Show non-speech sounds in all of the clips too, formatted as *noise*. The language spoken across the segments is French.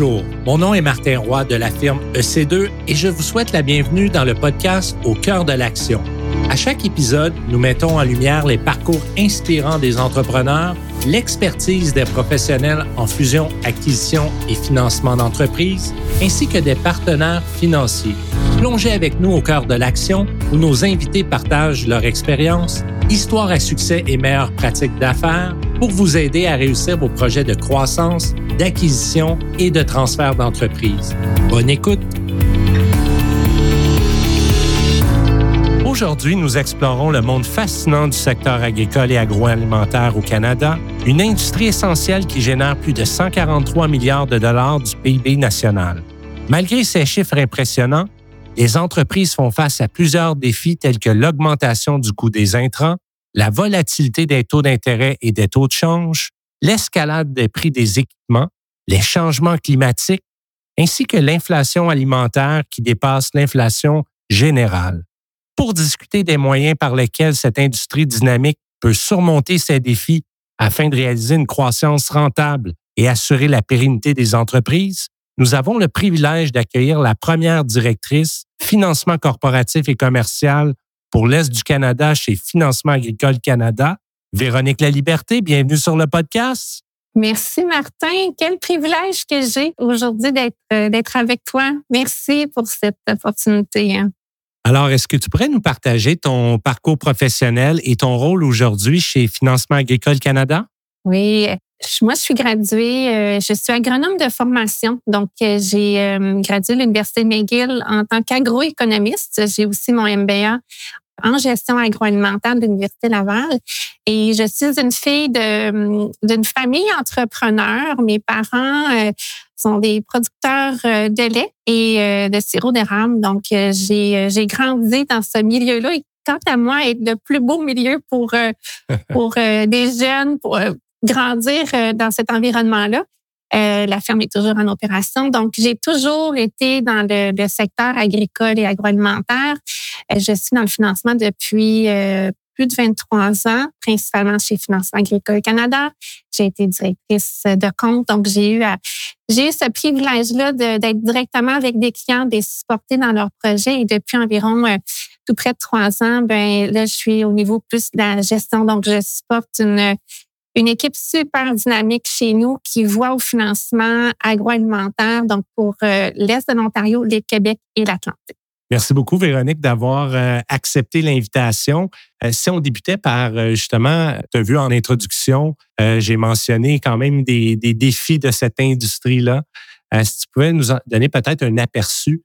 Bonjour, mon nom est Martin Roy de la firme EC2 et je vous souhaite la bienvenue dans le podcast Au cœur de l'action. À chaque épisode, nous mettons en lumière les parcours inspirants des entrepreneurs, l'expertise des professionnels en fusion, acquisition et financement d'entreprises, ainsi que des partenaires financiers. Plongez avec nous au cœur de l'action où nos invités partagent leur expérience, histoire à succès et meilleures pratiques d'affaires pour vous aider à réussir vos projets de croissance, d'acquisition et de transfert d'entreprise. Bonne écoute! Aujourd'hui, nous explorons le monde fascinant du secteur agricole et agroalimentaire au Canada, une industrie essentielle qui génère plus de 143 milliards de dollars du PIB national. Malgré ces chiffres impressionnants, les entreprises font face à plusieurs défis tels que l'augmentation du coût des intrants, la volatilité des taux d'intérêt et des taux de change, l'escalade des prix des équipements, les changements climatiques, ainsi que l'inflation alimentaire qui dépasse l'inflation générale. Pour discuter des moyens par lesquels cette industrie dynamique peut surmonter ces défis afin de réaliser une croissance rentable et assurer la pérennité des entreprises, nous avons le privilège d'accueillir la première directrice financement corporatif et commercial pour l'Est du Canada chez Financement agricole Canada, Véronique Laliberté. Bienvenue sur le podcast. Merci Martin. Quel privilège que j'ai aujourd'hui d'être euh, d'être avec toi. Merci pour cette opportunité. Hein. Alors, est-ce que tu pourrais nous partager ton parcours professionnel et ton rôle aujourd'hui chez Financement agricole Canada? Oui, moi, je suis graduée, euh, je suis agronome de formation. Donc, euh, j'ai euh, gradué l'Université McGill en tant qu'agroéconomiste. J'ai aussi mon MBA en gestion agroalimentaire de l'Université Laval. Et je suis une fille d'une famille entrepreneur. Mes parents sont des producteurs de lait et de sirop d'érable. Donc, j'ai grandi dans ce milieu-là. Et quant à moi, être le plus beau milieu pour, pour des jeunes, pour, grandir euh, dans cet environnement-là. Euh, la ferme est toujours en opération. Donc, j'ai toujours été dans le, secteur agricole et agroalimentaire. Euh, je suis dans le financement depuis plus de 23 ans, principalement chez Financement agricole Canada. J'ai été directrice de compte, donc j'ai eu j'ai eu ce privilège-là d'être directement avec des clients, de les supporter dans leurs projets. Et depuis environ tout près de trois ans, ben là, je suis au niveau plus de la gestion. Donc, je supporte une une équipe super dynamique chez nous qui voit au financement agroalimentaire, donc pour euh, l'Est de l'Ontario, les Québec et l'Atlantique. Merci beaucoup, Véronique, d'avoir euh, accepté l'invitation. Euh, si on débutait par, justement, tu as vu en introduction, j'ai mentionné quand même des, défis de cette industrie-là. si tu pouvais nous donner peut-être un aperçu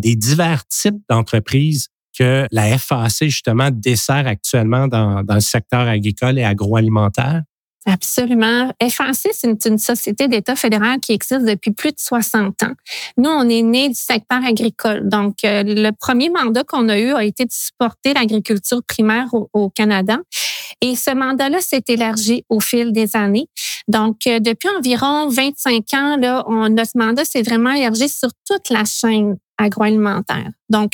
des divers types d'entreprises que la FAC, justement, dessert actuellement dans le secteur agricole et agroalimentaire. Absolument. FAC, c'est une, société d'État fédéral qui existe depuis plus de 60 ans. Nous, on est né du secteur agricole. Donc, euh, le premier mandat qu'on a eu a été de supporter l'agriculture primaire au, Canada. Et ce mandat-là s'est élargi au fil des années. Donc, euh, depuis environ 25 ans, là, on, notre mandat s'est vraiment élargi sur toute la chaîne agroalimentaire. Donc,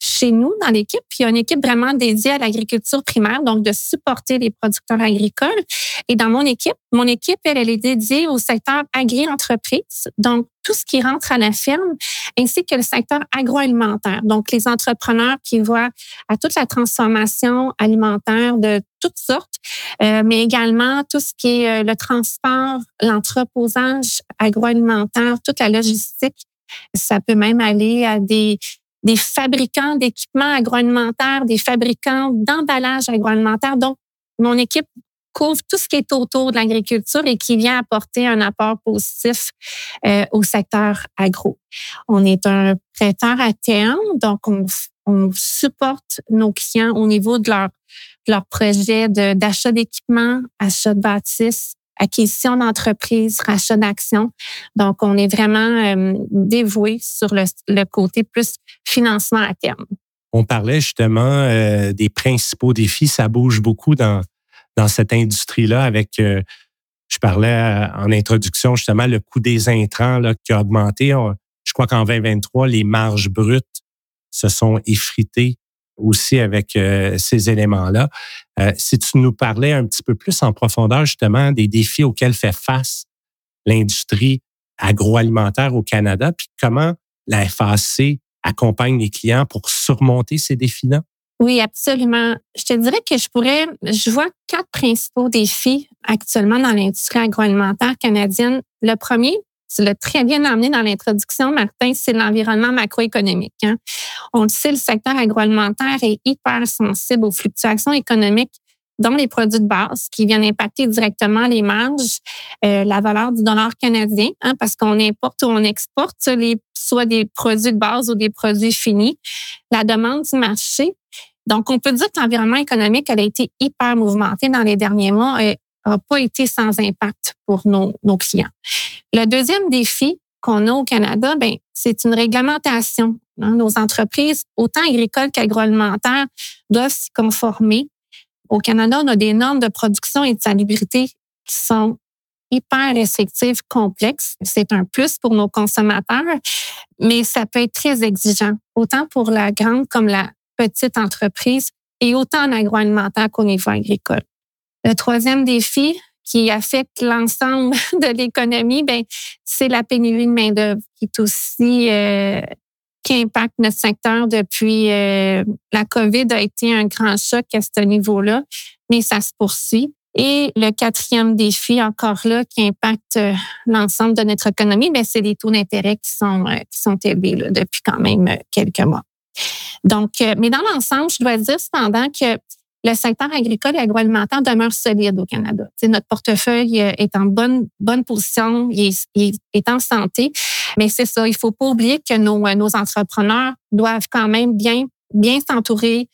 chez nous, dans l'équipe, il y a une équipe vraiment dédiée à l'agriculture primaire, donc de supporter les producteurs agricoles. Et dans mon équipe, mon équipe, elle, elle est dédiée au secteur agri-entreprise, donc tout ce qui rentre à la ferme, ainsi que le secteur agroalimentaire, donc les entrepreneurs qui voient à toute la transformation alimentaire de toutes sortes, euh, mais également tout ce qui est euh, le transport, l'entreposage agroalimentaire, toute la logistique ça peut même aller à des, des fabricants d'équipements agroalimentaires, des fabricants d'emballage agroalimentaire. Donc, mon équipe couvre tout ce qui est autour de l'agriculture et qui vient apporter un apport positif euh, au secteur agro. On est un prêteur à terme, donc on, on supporte nos clients au niveau de leur, de leur projet d'achat d'équipements, achat de bâtisses, acquisition d'entreprise, rachat d'actions. Donc, on est vraiment euh, dévoué sur le, côté plus financement à terme. On parlait justement euh, des principaux défis. Ça bouge beaucoup dans, dans cette industrie-là avec, euh, je parlais en introduction justement, le coût des intrants là, qui a augmenté. je crois qu'en 2023, les marges brutes se sont effritées aussi avec euh, ces éléments-là. Euh, si tu nous parlais un petit peu plus en profondeur justement des défis auxquels fait face l'industrie agroalimentaire au Canada, puis comment la FAC accompagne les clients pour surmonter ces défis-là? Oui, absolument. Je te dirais que je pourrais, je vois quatre principaux défis actuellement dans l'industrie agroalimentaire canadienne. Le premier, tu l'as très bien amené dans l'introduction, Martin, c'est l'environnement macroéconomique. Hein. On le sait, le secteur agroalimentaire est hyper sensible aux fluctuations économiques dans les produits de base qui viennent impacter directement les marges, euh, la valeur du dollar canadien, hein, parce qu'on importe ou on exporte les, soit des produits de base ou des produits finis, la demande du marché. Donc, on peut dire que l'environnement économique a été hyper mouvementé dans les derniers mois et n'a pas été sans impact pour nos, nos clients. Le deuxième défi qu'on a au Canada, ben, c'est une réglementation. Hein. Nos entreprises, autant agricoles qu'agroalimentaires, doivent s'y conformer. Au Canada, on a des normes de production et de salubrité qui sont hyper restrictives, complexes. C'est un plus pour nos consommateurs, mais ça peut être très exigeant, autant pour la grande comme la petite entreprise et autant en agroalimentaire qu'au niveau agricole. Le troisième défi, qui affecte l'ensemble *laughs* de l'économie, ben c'est la pénurie de main d'œuvre qui est aussi euh, qui impacte notre secteur depuis euh, la COVID a été un grand choc à ce niveau-là, mais ça se poursuit. Et le quatrième défi, encore là, qui impacte euh, l'ensemble de notre économie, ben c'est les taux d'intérêt qui sont qui sont élevés là, depuis quand même quelques mois. Donc, mais dans l'ensemble, je dois dire cependant que le secteur agricole et agroalimentaire demeure solide au Canada. notre portefeuille euh, est en bonne, bonne position, il est, en santé. Mais c'est ça, il faut pas oublier que nos, euh, nos entrepreneurs doivent quand même bien, bien s'entourer,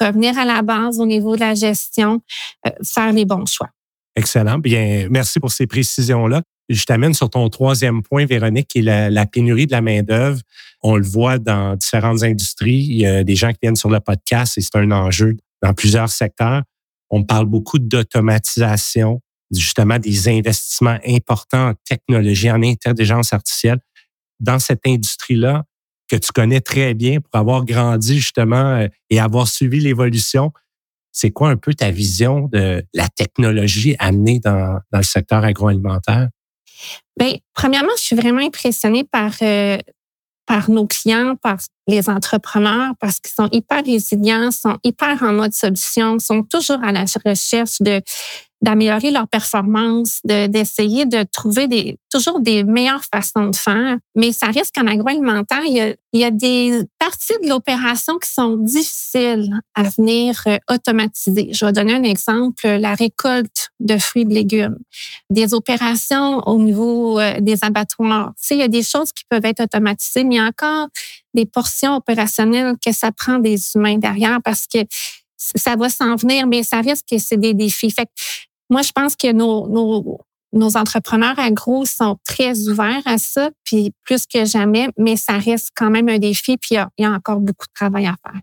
revenir à la base au niveau de la gestion, euh, faire les bons choix. Excellent. Bien, merci pour ces précisions-là. Je t'amène sur ton troisième point, Véronique, qui est la, la pénurie de la main-d'œuvre. On le voit dans différentes industries. Il y a des gens qui viennent sur le podcast et c'est un enjeu dans plusieurs secteurs. On parle beaucoup d'automatisation, justement des investissements importants en technologie, en intelligence artificielle. Dans cette industrie-là, que tu connais très bien pour avoir grandi justement euh, et avoir suivi l'évolution, c'est quoi un peu ta vision de la technologie amenée dans, le secteur agroalimentaire? Bien, premièrement, je suis vraiment impressionnée par euh, par nos clients, par les entrepreneurs, parce qu'ils sont hyper résilients, sont hyper en mode solution, sont toujours à la recherche de d'améliorer leur performance, d'essayer de, trouver des, toujours des meilleures façons de faire. Mais ça risque qu'en agroalimentaire, il y, a, il y a des parties de l'opération qui sont difficiles à venir euh, automatiser. Je vais donner un exemple, la récolte de fruits et de légumes, des opérations au niveau euh, des abattoirs. Tu sais, il y a des choses qui peuvent être automatisées, mais il y a encore des portions opérationnelles que ça prend des humains derrière parce que ça va s'en venir, mais ça risque que c'est des défis. Fait que moi, je pense que nos, nos, nos entrepreneurs agro sont très ouverts à ça, puis plus que jamais, mais ça reste quand même un défi, puis il y a, encore beaucoup de travail à faire.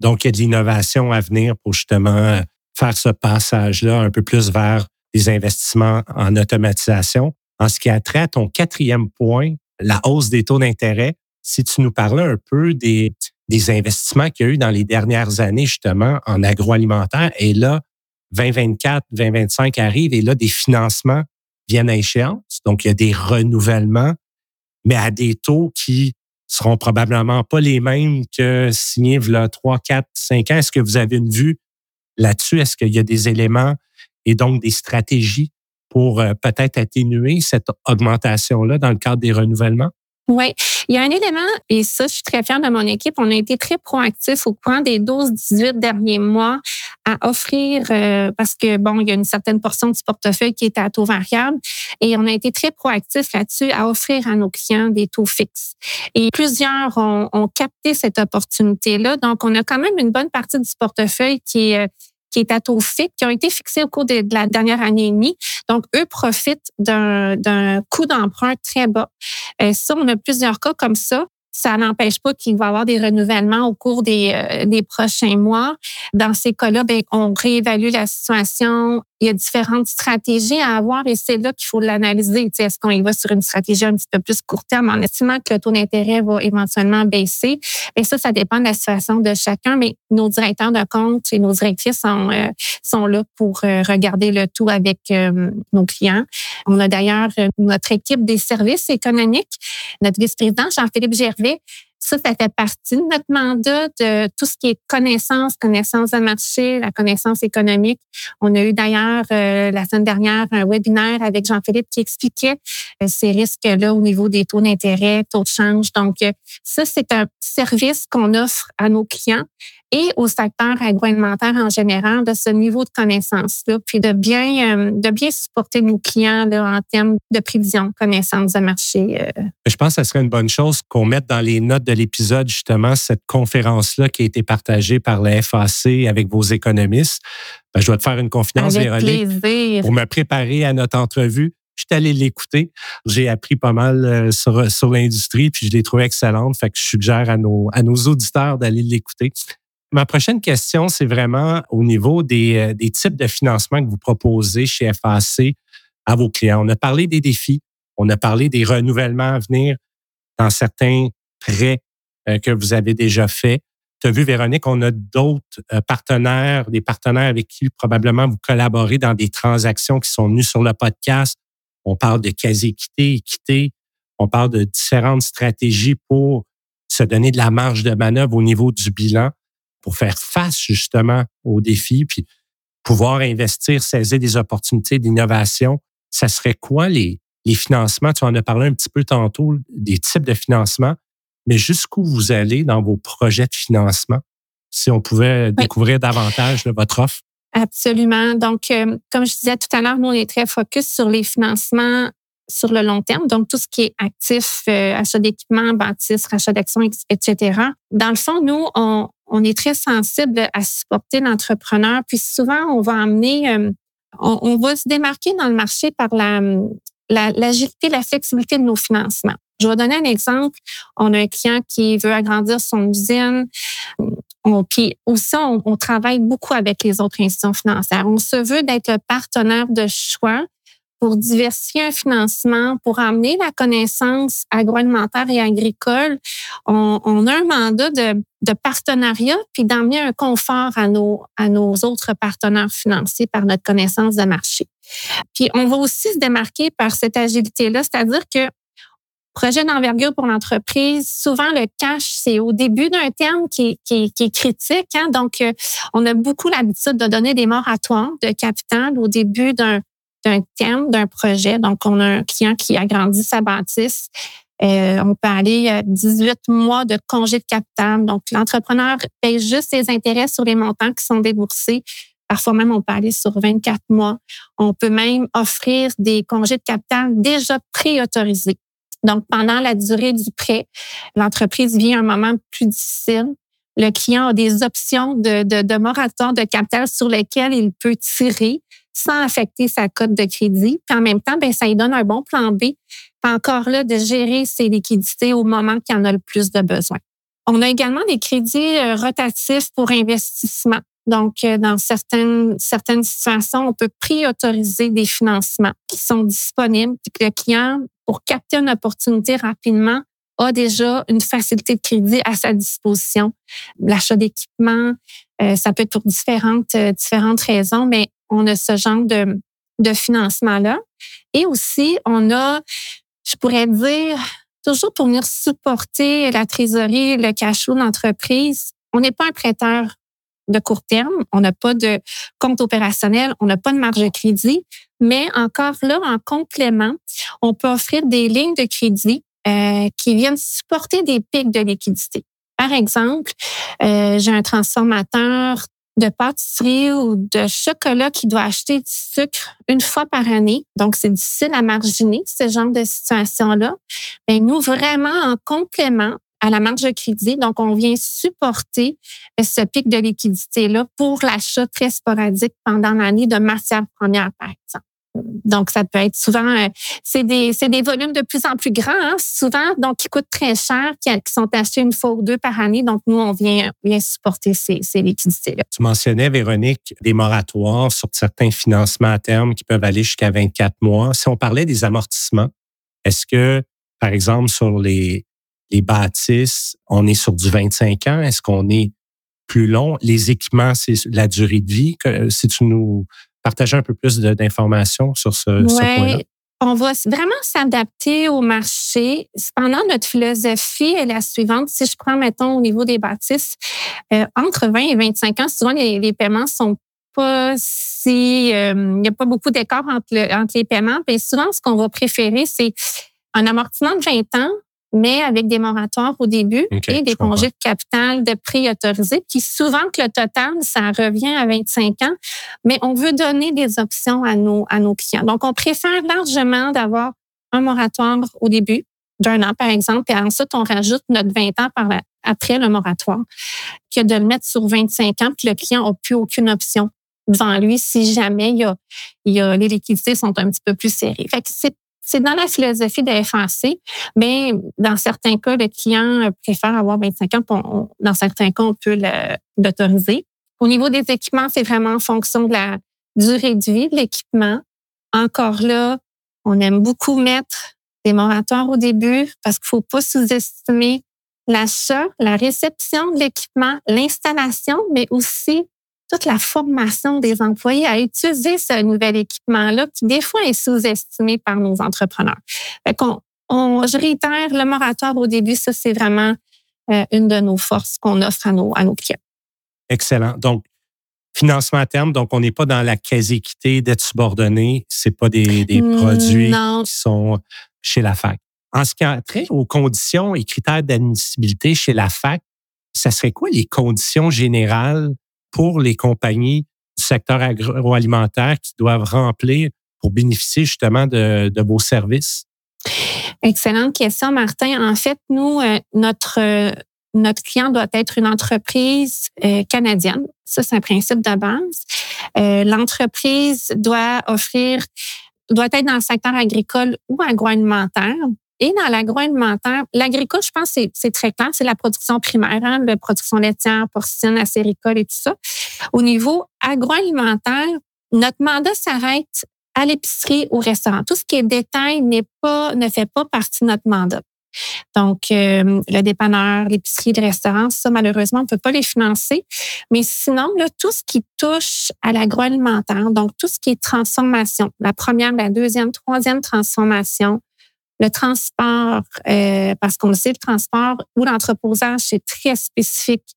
Donc, il y a de l'innovation à venir pour justement faire ce passage-là un peu plus vers des investissements en automatisation. En ce qui a trait à ton quatrième point, la hausse des taux d'intérêt, si tu nous parlais un peu des, des investissements qu'il y a eu dans les dernières années, justement, en agroalimentaire, et là, 2024, 2025 arrive et là, des financements viennent à échéance. Donc, il y a des renouvellements, mais à des taux qui seront probablement pas les mêmes que signés il 3, 4, 5 ans. Est-ce que vous avez une vue là-dessus? Est-ce qu'il y a des éléments et donc des stratégies pour euh, peut-être atténuer cette augmentation-là dans le cadre des renouvellements? Oui, il y a un élément, et ça, je suis très fière de mon équipe. On a été très proactifs au courant des 12-18 derniers mois à offrir, euh, parce que, bon, il y a une certaine portion du portefeuille qui est à taux variable, et on a été très proactifs là-dessus à offrir à nos clients des taux fixes. Et plusieurs ont, ont capté cette opportunité-là. Donc, on a quand même une bonne partie du portefeuille qui est qui est à taux fixe, qui ont été fixés au cours de, la dernière année et demie. Donc, eux profitent d'un coût d'emprunt très bas. Euh, ça, on a plusieurs cas comme ça. Ça n'empêche pas qu'il va y avoir des renouvellements au cours des, euh, des prochains mois. Dans ces cas-là, ben, on réévalue la situation il y a différentes stratégies à avoir et c'est là qu'il faut l'analyser. Est-ce qu'on y va sur une stratégie un petit peu plus court terme en estimant que le taux d'intérêt va éventuellement baisser? Et ça, ça dépend de la situation de chacun, mais nos directeurs de compte et nos directrices sont, euh, sont là pour euh, regarder le tout avec euh, nos clients. On a d'ailleurs notre équipe des services économiques, notre vice-président Jean-Philippe Gervais, ça, ça fait partie de notre mandat de tout ce qui est connaissance, connaissance de marché, la connaissance économique. On a eu d'ailleurs euh, la semaine dernière un webinaire avec Jean-Philippe qui expliquait euh, ces risques-là au niveau des taux d'intérêt, taux de change. Donc, euh, ça, c'est un service qu'on offre à nos clients et au secteur agroalimentaire en général de ce niveau de connaissance-là, puis de bien, euh, de bien supporter nos clients là, en termes de prévision, connaissance de marché. Euh. Je pense que ce serait une bonne chose qu'on mette dans les notes de l'épisode justement cette conférence-là qui a été partagée par la FAC avec vos économistes. Ben, je dois te faire une confidence, avec Plaisir. Pour me préparer à notre entrevue, je suis allé l'écouter. J'ai appris pas mal euh, sur, sur l'industrie, puis je l'ai trouvé excellente. Fait que je suggère à nos, à nos auditeurs d'aller l'écouter. Ma prochaine question, c'est vraiment au niveau des, euh, des, types de financement que vous proposez chez FAC à vos clients. On a parlé des défis, on a parlé des renouvellements à venir dans certains prêts euh, que vous avez déjà faits. Tu as vu, Véronique, on a d'autres euh, partenaires, des partenaires avec qui probablement vous collaborez dans des transactions qui sont venues sur le podcast. On parle de quasi-équité, équité. On parle de différentes stratégies pour se donner de la marge de manœuvre au niveau du bilan pour faire face justement aux défis, puis pouvoir investir, saisir des opportunités d'innovation, ça serait quoi les, les financements? Tu en as parlé un petit peu tantôt, des types de financement, mais jusqu'où vous allez dans vos projets de financement? Si on pouvait découvrir davantage votre offre? Absolument. Donc, euh, comme je disais tout à l'heure, nous, on est très focus sur les financements sur le long terme, donc tout ce qui est actif, euh, achat d'équipements, bâtisse, rachat d'actions, etc. Dans le fond, nous, on, on est très sensible à supporter l'entrepreneur, puis souvent, on va amener, euh, on, va se démarquer dans le marché par la l'agilité, la, flexibilité de nos financements. Je vais donner un exemple. On a un client qui veut agrandir son usine. On, puis aussi, on, on, travaille beaucoup avec les autres institutions financières. On se veut d'être le partenaire de choix pour diversifier un financement, pour amener la connaissance agroalimentaire et agricole. On, on a un mandat de, de partenariat, puis d'amener un confort à nos, à nos autres partenaires financiers par notre connaissance de marché. Puis on va aussi se démarquer par cette agilité-là, c'est-à-dire que projet d'envergure pour l'entreprise, souvent le cash, c'est au début d'un terme qui, qui, qui est critique. Hein? Donc, euh, on a beaucoup l'habitude de donner des moratoires de capital au début d'un d'un thème, d'un projet. Donc, on a un client qui agrandit sa bâtisse. Euh, on peut aller à 18 mois de congé de capital. Donc, l'entrepreneur paye juste ses intérêts sur les montants qui sont déboursés. Parfois même, on peut aller sur 24 mois. On peut même offrir des congés de capital déjà préautorisés. Donc, pendant la durée du prêt, l'entreprise vit un moment plus difficile. Le client a des options de, de, de moratoire de capital sur lesquelles il peut tirer sans affecter sa cote de crédit. Puis en même temps, ben, ça lui donne un bon plan B. Puis encore là, de gérer ses liquidités au moment qu'il en a le plus de besoin. On a également des crédits euh, rotatifs pour investissement. Donc, euh, dans certaines, certaines situations, on peut préautoriser des financements qui sont disponibles, puis le client, pour capter une opportunité rapidement, a déjà une facilité de crédit à sa disposition. L'achat d'équipements, euh, ça peut être pour différentes, différentes raisons, mais on a ce genre de, de financement-là. Et aussi, on a, je pourrais dire, toujours pour venir supporter la trésorerie, le cash flow d'entreprise. On n'est pas un prêteur de court terme, on n'a pas de compte opérationnel, on n'a pas de marge de crédit, mais encore là, en complément, on peut offrir des lignes de crédit euh, qui viennent supporter des pics de liquidité. Par exemple, euh, j'ai un transformateur de pâtisserie ou de chocolat qui doit acheter du sucre une fois par année. Donc, c'est difficile à marginer ce genre de situation-là. Mais nous, vraiment en complément à la marge de crédit, donc on vient supporter ce pic de liquidité-là pour l'achat très sporadique pendant l'année de matières premières, par exemple. Donc, ça peut être souvent, euh, c'est des, des volumes de plus en plus grands, hein, souvent, donc qui coûtent très cher, qui, sont achetés une fois ou deux par année. Donc, nous, on vient, vient supporter ces, ces liquidités-là. Tu mentionnais, Véronique, des moratoires sur certains financements à terme qui peuvent aller jusqu'à 24 mois. Si on parlait des amortissements, est-ce que, par exemple, sur les, les bâtisses, on est sur du 25 ans? Est-ce qu'on est plus long? Les équipements, c'est la durée de vie. Si tu nous partager un peu plus d'informations sur ce, point-là? On va vraiment s'adapter au marché. Cependant, notre philosophie est la suivante. Si je prends, mettons, au niveau des bâtisses, euh, entre 20 et 25 ans, souvent, les, les paiements sont pas si... Euh, il n'y a pas beaucoup d'écart entre, entre les paiements. Puis souvent, ce qu'on va préférer, c'est un amortissement de 20 ans mais avec des moratoires au début et des congés de capital de prix autorisés, qui souvent que le total, ça revient à 25 ans, mais on veut donner des options à nos, à nos clients. Donc, on préfère largement d'avoir un moratoire au début d'un an, par exemple, et ensuite, on rajoute notre 20 ans par après le moratoire, que de le mettre sur 25 ans, puis le client n'a plus aucune option devant lui si jamais il y a, il y a, les liquidités sont un petit peu plus serrées. Fait que c'est c'est dans la philosophie de FAC, mais dans certains cas, le client préfère avoir 25 ans. dans certains cas, on peut l'autoriser. Au niveau des équipements, c'est vraiment en fonction de la durée de vie de l'équipement. Encore là, on aime beaucoup mettre des moratoires au début parce qu'il faut pas sous-estimer l'achat, la réception de l'équipement, l'installation, mais aussi toute la formation des employés à utiliser ce nouvel équipement-là qui, des fois, est sous-estimé par nos entrepreneurs. Fait on, je réitère, le moratoire au début, ça, c'est vraiment euh, une de nos forces qu'on offre à nos, à nos clients. Excellent. Donc, financement à terme, donc on n'est pas dans la quasi-équité d'être subordonné. C'est pas des, des produits qui sont chez la FAC. En ce qui a trait aux conditions et critères d'admissibilité chez la FAC, ça serait quoi les conditions générales pour les compagnies du secteur agroalimentaire qui doivent remplir pour bénéficier justement de, vos services? Excellente question, Martin. En fait, nous, euh, notre euh, notre client doit être une entreprise euh, canadienne. Ça, c'est un principe de base. L'entreprise doit offrir, doit être dans le secteur agricole ou agroalimentaire. Et dans l'agroalimentaire, l'agricole, je pense, c'est très clair, c'est la production primaire, hein, la production laitière, porcine, acéricole et tout ça. Au niveau agroalimentaire, notre mandat s'arrête à l'épicerie, au restaurant. Tout ce qui est détail n'est pas, ne fait pas partie de notre mandat. Donc, euh, le dépanneur, l'épicerie, le restaurant, ça, malheureusement, on ne peut pas les financer. Mais sinon, là, tout ce qui touche à l'agroalimentaire, donc tout ce qui est transformation, la première, la deuxième, troisième transformation, le transport, euh, parce qu'on le sait, le transport ou l'entreposage, c'est très spécifique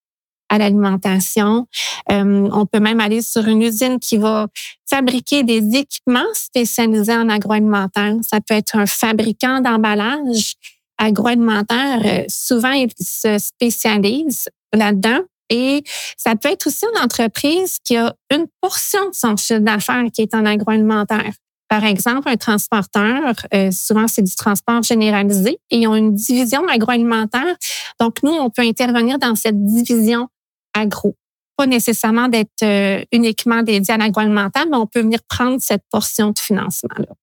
à l'alimentation. Euh, on peut même aller sur une usine qui va fabriquer des équipements spécialisés en agroalimentaire. Ça peut être un fabricant d'emballage agroalimentaire. Euh, souvent, il se spécialise là-dedans. Et ça peut être aussi une entreprise qui a une portion de son chiffre d'affaires qui est en agroalimentaire. Par exemple, un transporteur, euh, souvent c'est du transport généralisé et ils ont une division agroalimentaire. Donc, nous, on peut intervenir dans cette division agro. Pas nécessairement d'être euh, uniquement dédié à l'agroalimentaire, mais on peut venir prendre cette portion de financement-là.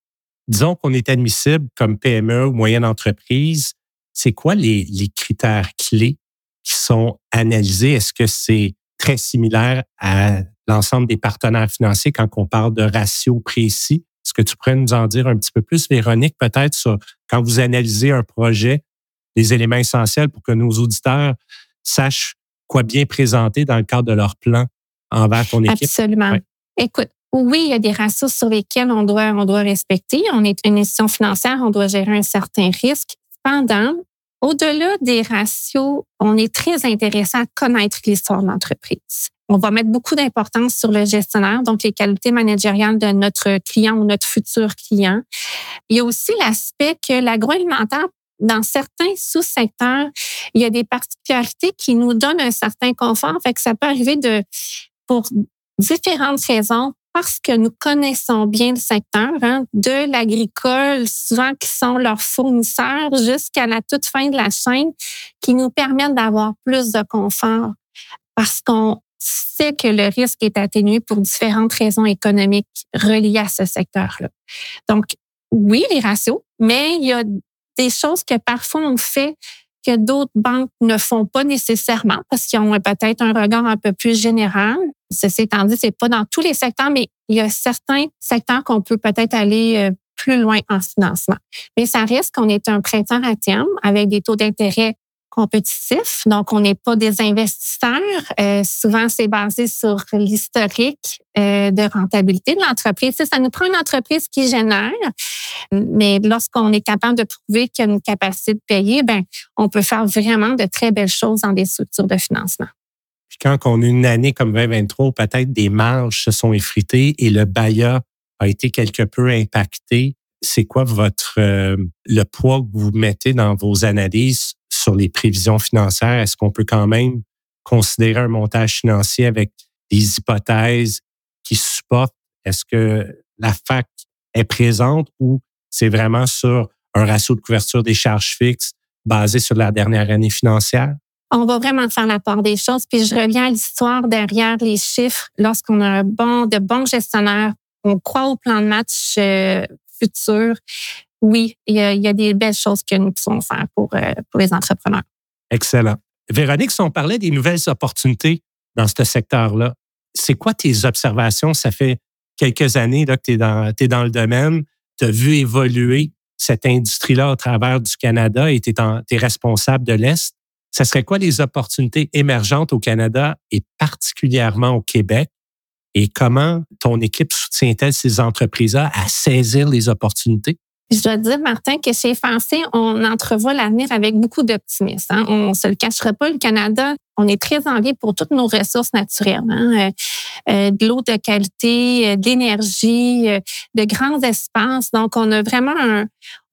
Disons qu'on est admissible comme PME ou moyenne entreprise. C'est quoi les, les critères clés qui sont analysés? Est-ce que c'est très similaire à l'ensemble des partenaires financiers quand on parle de ratios précis? Est-ce que tu pourrais nous en dire un petit peu plus, Véronique, peut-être sur quand vous analysez un projet, les éléments essentiels pour que nos auditeurs sachent quoi bien présenter dans le cadre de leur plan envers ton équipe? Absolument. Écoute, oui, il y a des ratios sur lesquels on doit, on doit respecter. On est une institution financière, on doit gérer un certain risque. Cependant, au-delà des ratios, on est très intéressé à connaître l'histoire de l'entreprise. On va mettre beaucoup d'importance sur le gestionnaire, donc les qualités managériales de notre client ou notre futur client. Il y a aussi l'aspect que l'agroalimentaire dans certains sous-secteurs, il y a des particularités qui nous donnent un certain confort. Fait que ça peut arriver de, pour différentes raisons, parce que nous connaissons bien le secteur, hein, de l'agricole, souvent qui sont leurs fournisseurs, jusqu'à la toute fin de la chaîne, qui nous permettent d'avoir plus de confort. Parce qu'on sait que le risque est atténué pour différentes raisons économiques reliées à ce secteur-là. Donc, oui, les ratios, mais il y a des choses que parfois on fait que d'autres banques ne font pas nécessairement parce qu'ils ont peut-être un regard un peu plus général. Ceci étant dit, c'est pas dans tous les secteurs, mais il y a certains secteurs qu'on peut peut-être aller euh, plus loin en financement. Mais ça reste qu'on est un prêteur à terme avec des taux d'intérêt compétitifs. Donc, on n'est pas des investisseurs. Euh, souvent, c'est basé sur l'historique euh, de rentabilité de l'entreprise. Ça nous prend une entreprise qui génère, mais lorsqu'on est capable de prouver qu'il y a une capacité de payer, ben, on peut faire vraiment de très belles choses dans des structures de financement. quand on a une année comme 2023, peut-être des marges se sont effritées et le bailleur a été quelque peu impacté. C'est quoi votre euh, le poids que vous mettez dans vos analyses sur les prévisions financières? Est-ce qu'on peut quand même considérer un montage financier avec des hypothèses qui supportent? Est-ce que la FAC est présente ou c'est vraiment sur un ratio de couverture des charges fixes basé sur la dernière année financière? On va vraiment faire la part des choses. Puis je reviens à l'histoire derrière les chiffres. Lorsqu'on a un bon, de bons gestionnaires on croit au plan de match euh, futur, oui, il y, a, des belles choses que nous pouvons faire pour, euh, pour les entrepreneurs. Excellent. Véronique, si on parlait des nouvelles opportunités dans ce secteur-là, c'est quoi tes observations? Ça fait quelques années que tu es dans, le domaine. Tu as vu évoluer cette industrie-là au travers du Canada et tu es, es, responsable de l'Est. Ce serait quoi les opportunités émergentes au Canada et particulièrement au Québec? Et comment ton équipe soutient-elle ces entreprises-là à saisir les opportunités? Je dois dire, Martin, que chez Français, on entrevoit l'avenir avec beaucoup d'optimisme. Hein. On ne se le cachera pas, le Canada, on est très envié pour toutes nos ressources naturelles. Hein. Euh, euh, de l'eau de qualité, euh, de l'énergie, de grands espaces. Donc, on a vraiment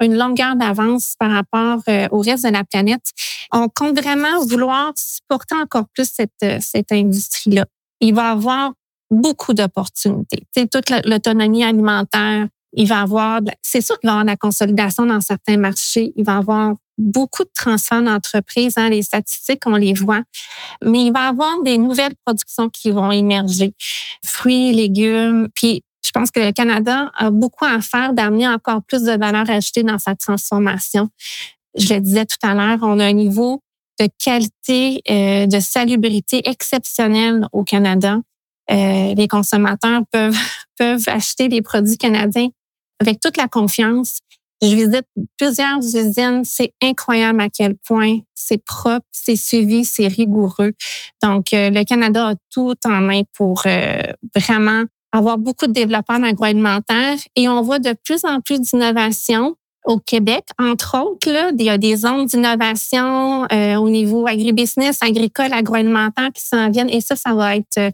une longueur d'avance par rapport au reste de la planète. On compte vraiment vouloir supporter encore plus cette, cette industrie-là. Il va y avoir beaucoup d'opportunités. C'est toute l'autonomie alimentaire. Il va avoir, c'est sûr qu'il va y avoir de la consolidation dans certains marchés. Il va y avoir beaucoup de transferts d'entreprises. Hein, les statistiques, on les voit. Mais il va y avoir des nouvelles productions qui vont émerger. Fruits, légumes. Puis, je pense que le Canada a beaucoup à faire d'amener encore plus de valeur ajoutée dans sa transformation. Je le disais tout à l'heure, on a un niveau de qualité, euh, de salubrité exceptionnel au Canada. Euh, les consommateurs peuvent, *laughs* peuvent acheter des produits canadiens avec toute la confiance. Je visite plusieurs usines. C'est incroyable à quel point c'est propre, c'est suivi, c'est rigoureux. Donc, euh, le Canada a tout en main pour euh, vraiment avoir beaucoup de développement agroalimentaire et on voit de plus en plus d'innovation au Québec, entre autres, là, il y a des zones d'innovation au niveau agribusiness, agricole, agroalimentaire qui s'en viennent et ça, ça va être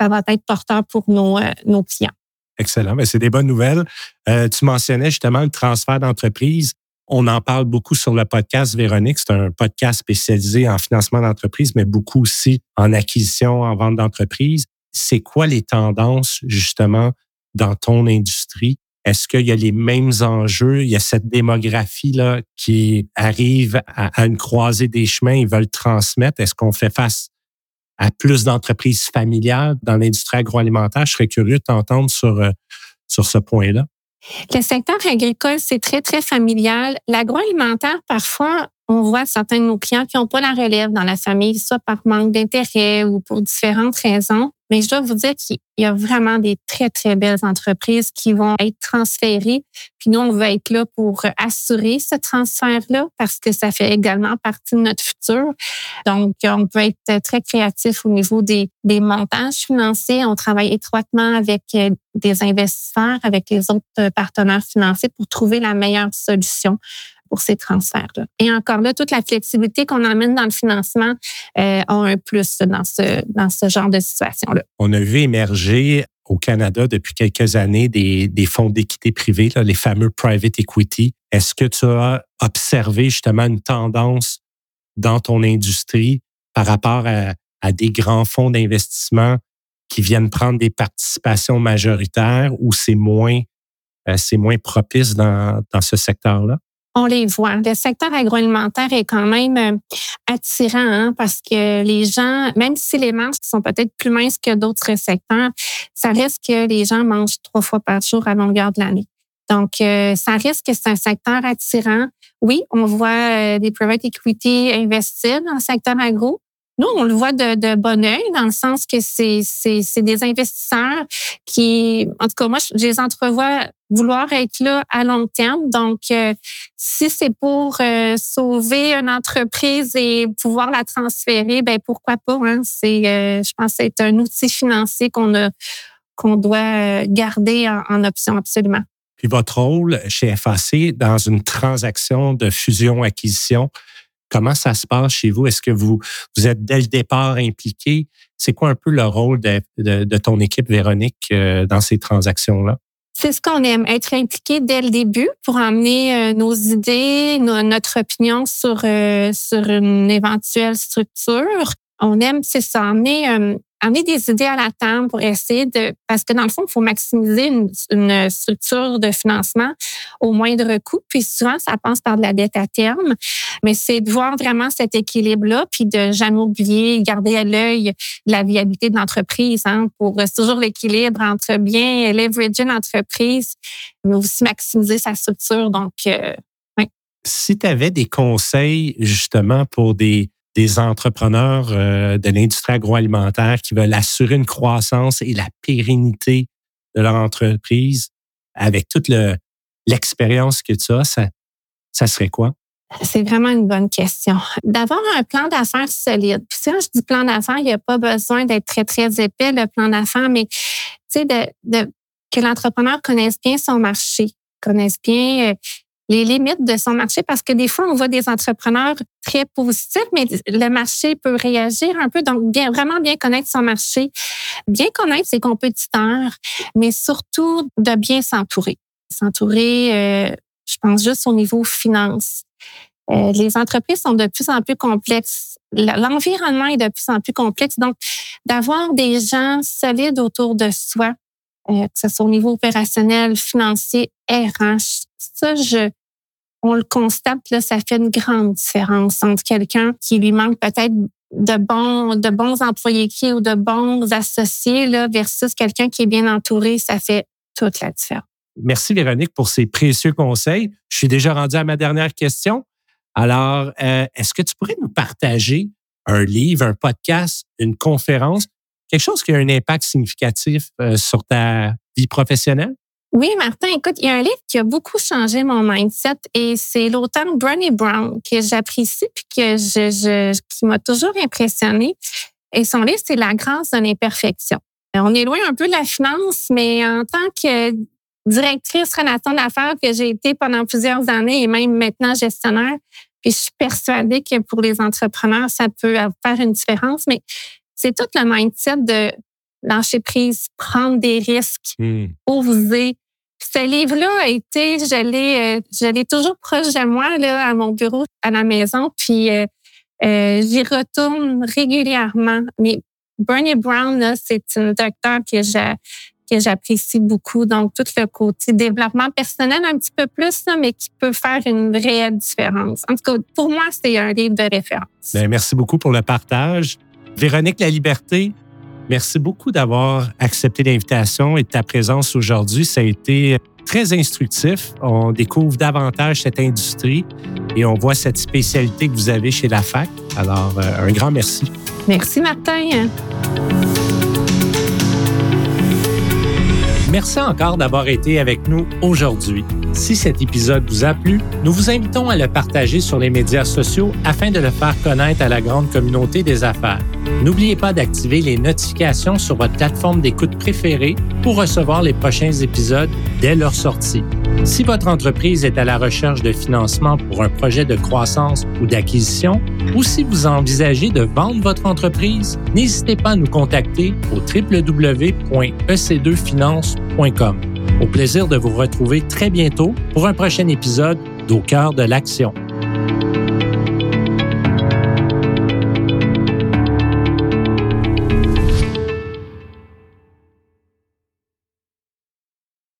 ça va être porteur pour nos, euh, nos clients. Excellent. Ben, c'est des bonnes nouvelles. Euh, tu mentionnais justement le transfert d'entreprise. On en parle beaucoup sur le podcast Véronique. C'est un podcast spécialisé en financement d'entreprise, mais beaucoup aussi en acquisition, en vente d'entreprise. C'est quoi les tendances justement dans ton industrie? Est-ce qu'il y a les mêmes enjeux? Il y a cette démographie-là qui arrive à, à une croisée des chemins, ils veulent transmettre. Est-ce qu'on fait face à plus d'entreprises familiales dans l'industrie agroalimentaire. Je serais curieux de t'entendre sur, euh, sur ce point-là. Le secteur agricole, c'est très, très familial. L'agroalimentaire, parfois, on voit certains de nos clients qui n'ont pas la relève dans la famille, soit par manque d'intérêt ou pour différentes raisons. Mais je dois vous dire qu'il y a vraiment des très, très belles entreprises qui vont être transférées. Puis nous, on va être là pour assurer ce transfert-là parce que ça fait également partie de notre futur. Donc, on peut être très créatif au niveau des, des montages financiers. On travaille étroitement avec euh, des investisseurs, avec les autres partenaires financiers pour trouver la meilleure solution pour ces transferts-là. Et encore là, toute la flexibilité qu'on emmène dans le financement euh, a un plus dans ce, dans ce genre de situation-là. On a vu émerger au Canada depuis quelques années des, des fonds d'équité privés, les fameux private equity. Est-ce que tu as observé justement une tendance dans ton industrie par rapport à, des grands fonds d'investissement qui viennent prendre des participations majoritaires ou c'est moins, euh, moins propice dans, dans ce secteur-là? On les voit. Le secteur agroalimentaire est quand même euh, attirant hein, parce que les gens, même si les marges sont peut-être plus minces que d'autres secteurs, ça reste que les gens mangent trois fois par jour à longueur de l'année. Donc, euh, ça risque que c'est un secteur attirant. Oui, on voit euh, des private equity investir dans le secteur agro, nous, on le voit de, de bon oeil dans le sens que c'est, c'est, c'est des investisseurs qui, en tout cas, moi, je les entrevois vouloir être là à long terme. Donc, euh, si c'est pour euh, sauver une entreprise et pouvoir la transférer, ben pourquoi pas. Hein? C'est, euh, je pense, c'est un outil financier qu'on a, qu'on doit garder en, en option absolument. Puis votre rôle chez FAC dans une transaction de fusion-acquisition, Comment ça se passe chez vous? Est-ce que vous, vous êtes dès le départ impliqué? C'est quoi un peu le rôle de, de, ton équipe, Véronique, euh, dans ces transactions-là? C'est ce qu'on aime, être impliqué dès le début pour emmener euh, nos idées, notre opinion sur, euh, sur une éventuelle structure. On aime, c'est ça, amener des idées à la table pour essayer de, parce que dans le fond, il faut maximiser une, structure de financement au moindre coût. Puis souvent, ça passe par de la dette à terme. Mais c'est de voir vraiment cet équilibre-là, puis de jamais oublier, garder à l'œil la viabilité de l'entreprise, hein, pour toujours l'équilibre entre bien leverager l'entreprise, mais aussi maximiser sa structure. Donc, euh, si tu avais des conseils justement pour des des entrepreneurs euh, de l'industrie agroalimentaire qui veulent assurer une croissance et la pérennité de leur entreprise avec toute l'expérience que tu as, ça, ça serait quoi? C'est vraiment une bonne question. D'avoir un plan d'affaires solide. Puis si je dis plan d'affaires, il n'y a pas besoin d'être très, très épais, le plan d'affaires, mais tu sais, de, de, que l'entrepreneur connaisse bien son marché, connaisse bien euh, les limites de son marché parce que des fois, on voit des entrepreneurs très positifs, mais le marché peut réagir un peu. Donc, bien, vraiment bien connaître son marché, bien connaître ses compétiteurs, mais surtout de bien s'entourer. S'entourer, euh, je pense juste au niveau finance. Euh, les entreprises sont de plus en plus complexes. L'environnement est de plus en plus complexe. Donc, d'avoir des gens solides autour de soi, euh, que ce soit au niveau opérationnel, financier, RH, ça, on le constate, là, ça fait une grande différence entre quelqu'un qui lui manque peut-être de bons, de bons employés qui ou de bons associés versus quelqu'un qui est bien entouré. Ça fait toute la différence. Merci Véronique pour ces précieux conseils. Je suis déjà rendu à ma dernière question. Alors, euh, est-ce que tu pourrais nous partager un livre, un podcast, une conférence, quelque chose qui a un impact significatif euh, sur ta vie professionnelle? Oui, Martin, écoute, il y a un livre qui a beaucoup changé mon mindset et c'est l'auteur Brené Brown que j'apprécie puis que je, qui m'a toujours impressionné. Et son livre, c'est La grâce de l'imperfection. On est loin un peu de la finance, mais en tant que directrice relation d'affaires que j'ai été pendant plusieurs années et même maintenant gestionnaire, puis je suis persuadée que pour les entrepreneurs, ça peut faire une différence, mais c'est tout le mindset de lâcher prise, prendre des risques, mmh. oser. Ce livre-là a été, euh, je l'ai toujours proche de moi là, à mon bureau, à la maison, puis euh, euh, j'y retourne régulièrement. Mais Bernie Brown, c'est une docteur que que j'apprécie beaucoup. Donc, tout le côté développement personnel un petit peu plus, mais qui peut faire une réelle différence. En tout cas, pour moi, c'est un livre de référence. Bien, merci beaucoup pour le partage. Véronique La Liberté, Merci beaucoup d'avoir accepté l'invitation et de ta présence aujourd'hui. Ça a été très instructif. On découvre davantage cette industrie et on voit cette spécialité que vous avez chez la FAC. Alors, euh, un grand merci. Merci, Martin. Merci encore d'avoir été avec nous aujourd'hui. Si cet épisode vous a plu, nous vous invitons à le partager sur les médias sociaux afin de le faire connaître à la grande communauté des affaires. N'oubliez pas d'activer les notifications sur votre plateforme d'écoute préférée pour recevoir les prochains épisodes dès leur sortie. Si votre entreprise est à la recherche de financement pour un projet de croissance ou d'acquisition, ou si vous envisagez de vendre votre entreprise, n'hésitez pas à nous contacter au www.ec2finance.com. Au plaisir de vous retrouver très bientôt pour un prochain épisode d'Au cœur de l'action.